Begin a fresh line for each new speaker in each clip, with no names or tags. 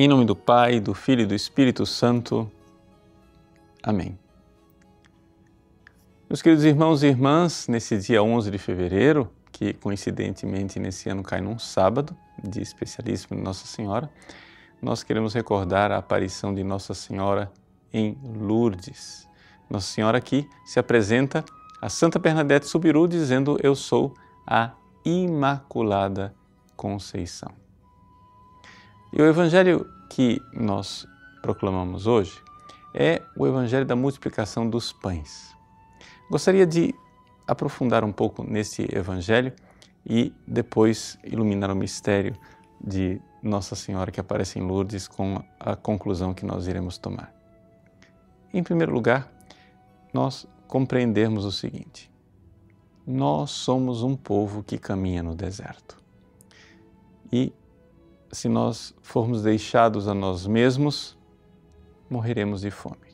Em nome do Pai, do Filho e do Espírito Santo. Amém. Meus queridos irmãos e irmãs, nesse dia 11 de fevereiro, que coincidentemente nesse ano cai num sábado, dia especialíssimo de Nossa Senhora, nós queremos recordar a aparição de Nossa Senhora em Lourdes. Nossa Senhora que se apresenta a Santa Bernadette Subiru dizendo: Eu sou a Imaculada Conceição. E o evangelho que nós proclamamos hoje é o evangelho da multiplicação dos pães. Gostaria de aprofundar um pouco nesse evangelho e depois iluminar o mistério de Nossa Senhora que aparece em Lourdes com a conclusão que nós iremos tomar. Em primeiro lugar, nós compreendermos o seguinte: nós somos um povo que caminha no deserto. E se nós formos deixados a nós mesmos, morreremos de fome.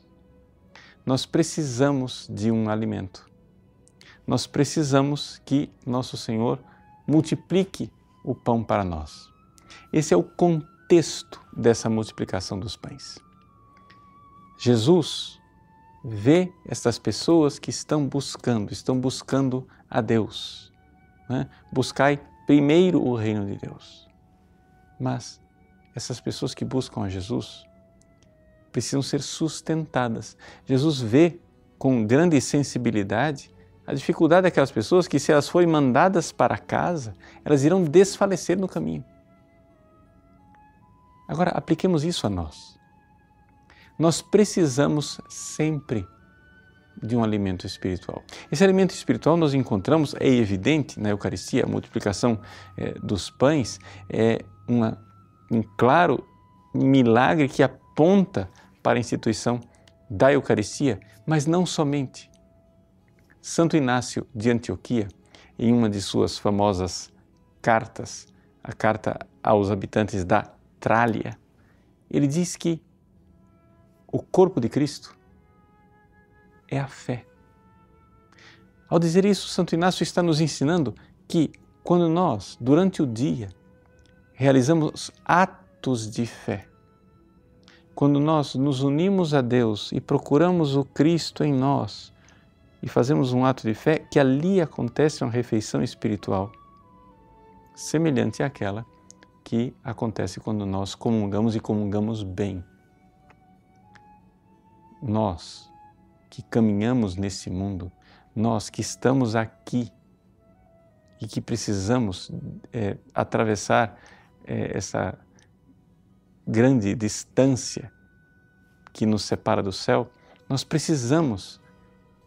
Nós precisamos de um alimento. Nós precisamos que nosso Senhor multiplique o pão para nós. Esse é o contexto dessa multiplicação dos pães. Jesus vê estas pessoas que estão buscando, estão buscando a Deus. Né? Buscai primeiro o reino de Deus. Mas essas pessoas que buscam a Jesus precisam ser sustentadas. Jesus vê com grande sensibilidade a dificuldade daquelas pessoas que, se elas forem mandadas para casa, elas irão desfalecer no caminho. Agora, apliquemos isso a nós. Nós precisamos sempre de um alimento espiritual. Esse alimento espiritual nós encontramos, é evidente na Eucaristia, a multiplicação é, dos pães é uma, um claro milagre que aponta para a instituição da Eucaristia, mas não somente. Santo Inácio de Antioquia, em uma de suas famosas cartas, a carta aos habitantes da Trália, ele diz que o corpo de Cristo é a fé. Ao dizer isso, Santo Inácio está nos ensinando que quando nós, durante o dia, realizamos atos de fé, quando nós nos unimos a Deus e procuramos o Cristo em nós e fazemos um ato de fé, que ali acontece uma refeição espiritual semelhante àquela que acontece quando nós comungamos e comungamos bem. Nós que caminhamos nesse mundo, nós que estamos aqui e que precisamos é, atravessar é, essa grande distância que nos separa do céu, nós precisamos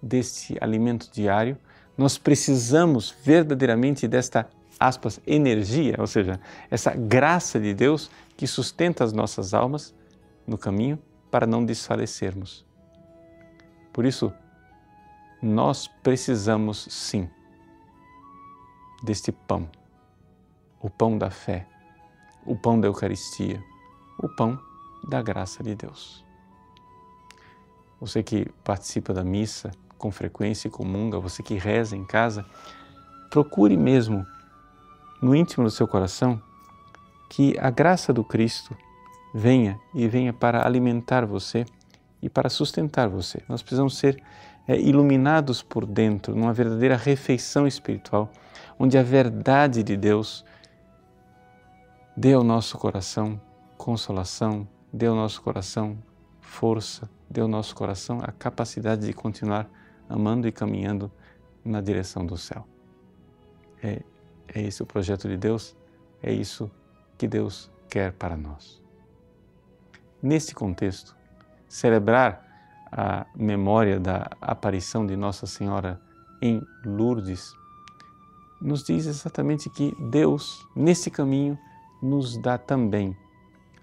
deste alimento diário, nós precisamos verdadeiramente desta aspas energia, ou seja, essa graça de Deus que sustenta as nossas almas no caminho para não desfalecermos. Por isso, nós precisamos sim deste pão, o pão da fé, o pão da Eucaristia, o pão da graça de Deus. Você que participa da missa com frequência e comunga, você que reza em casa, procure mesmo no íntimo do seu coração que a graça do Cristo venha e venha para alimentar você e para sustentar você. Nós precisamos ser é, iluminados por dentro, numa verdadeira refeição espiritual, onde a verdade de Deus dê ao nosso coração consolação, dê ao nosso coração força, dê ao nosso coração a capacidade de continuar amando e caminhando na direção do céu. É, é esse o projeto de Deus, é isso que Deus quer para nós. Nesse contexto, celebrar a memória da aparição de Nossa Senhora em Lourdes, nos diz exatamente que Deus, nesse caminho, nos dá também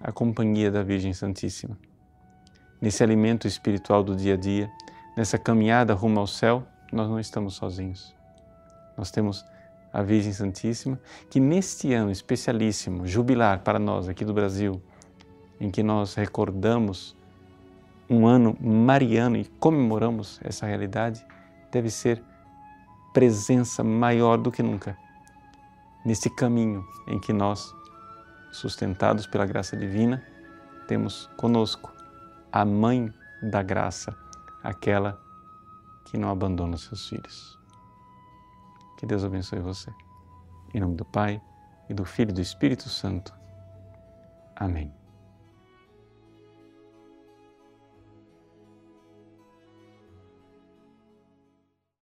a companhia da Virgem Santíssima. Nesse alimento espiritual do dia a dia, nessa caminhada rumo ao céu, nós não estamos sozinhos. Nós temos a Virgem Santíssima, que neste ano especialíssimo, jubilar para nós aqui do Brasil, em que nós recordamos um ano mariano e comemoramos essa realidade, deve ser presença maior do que nunca nesse caminho em que nós, sustentados pela graça divina, temos conosco a Mãe da Graça, aquela que não abandona seus filhos. Que Deus abençoe você. Em nome do Pai, e do Filho e do Espírito Santo. Amém.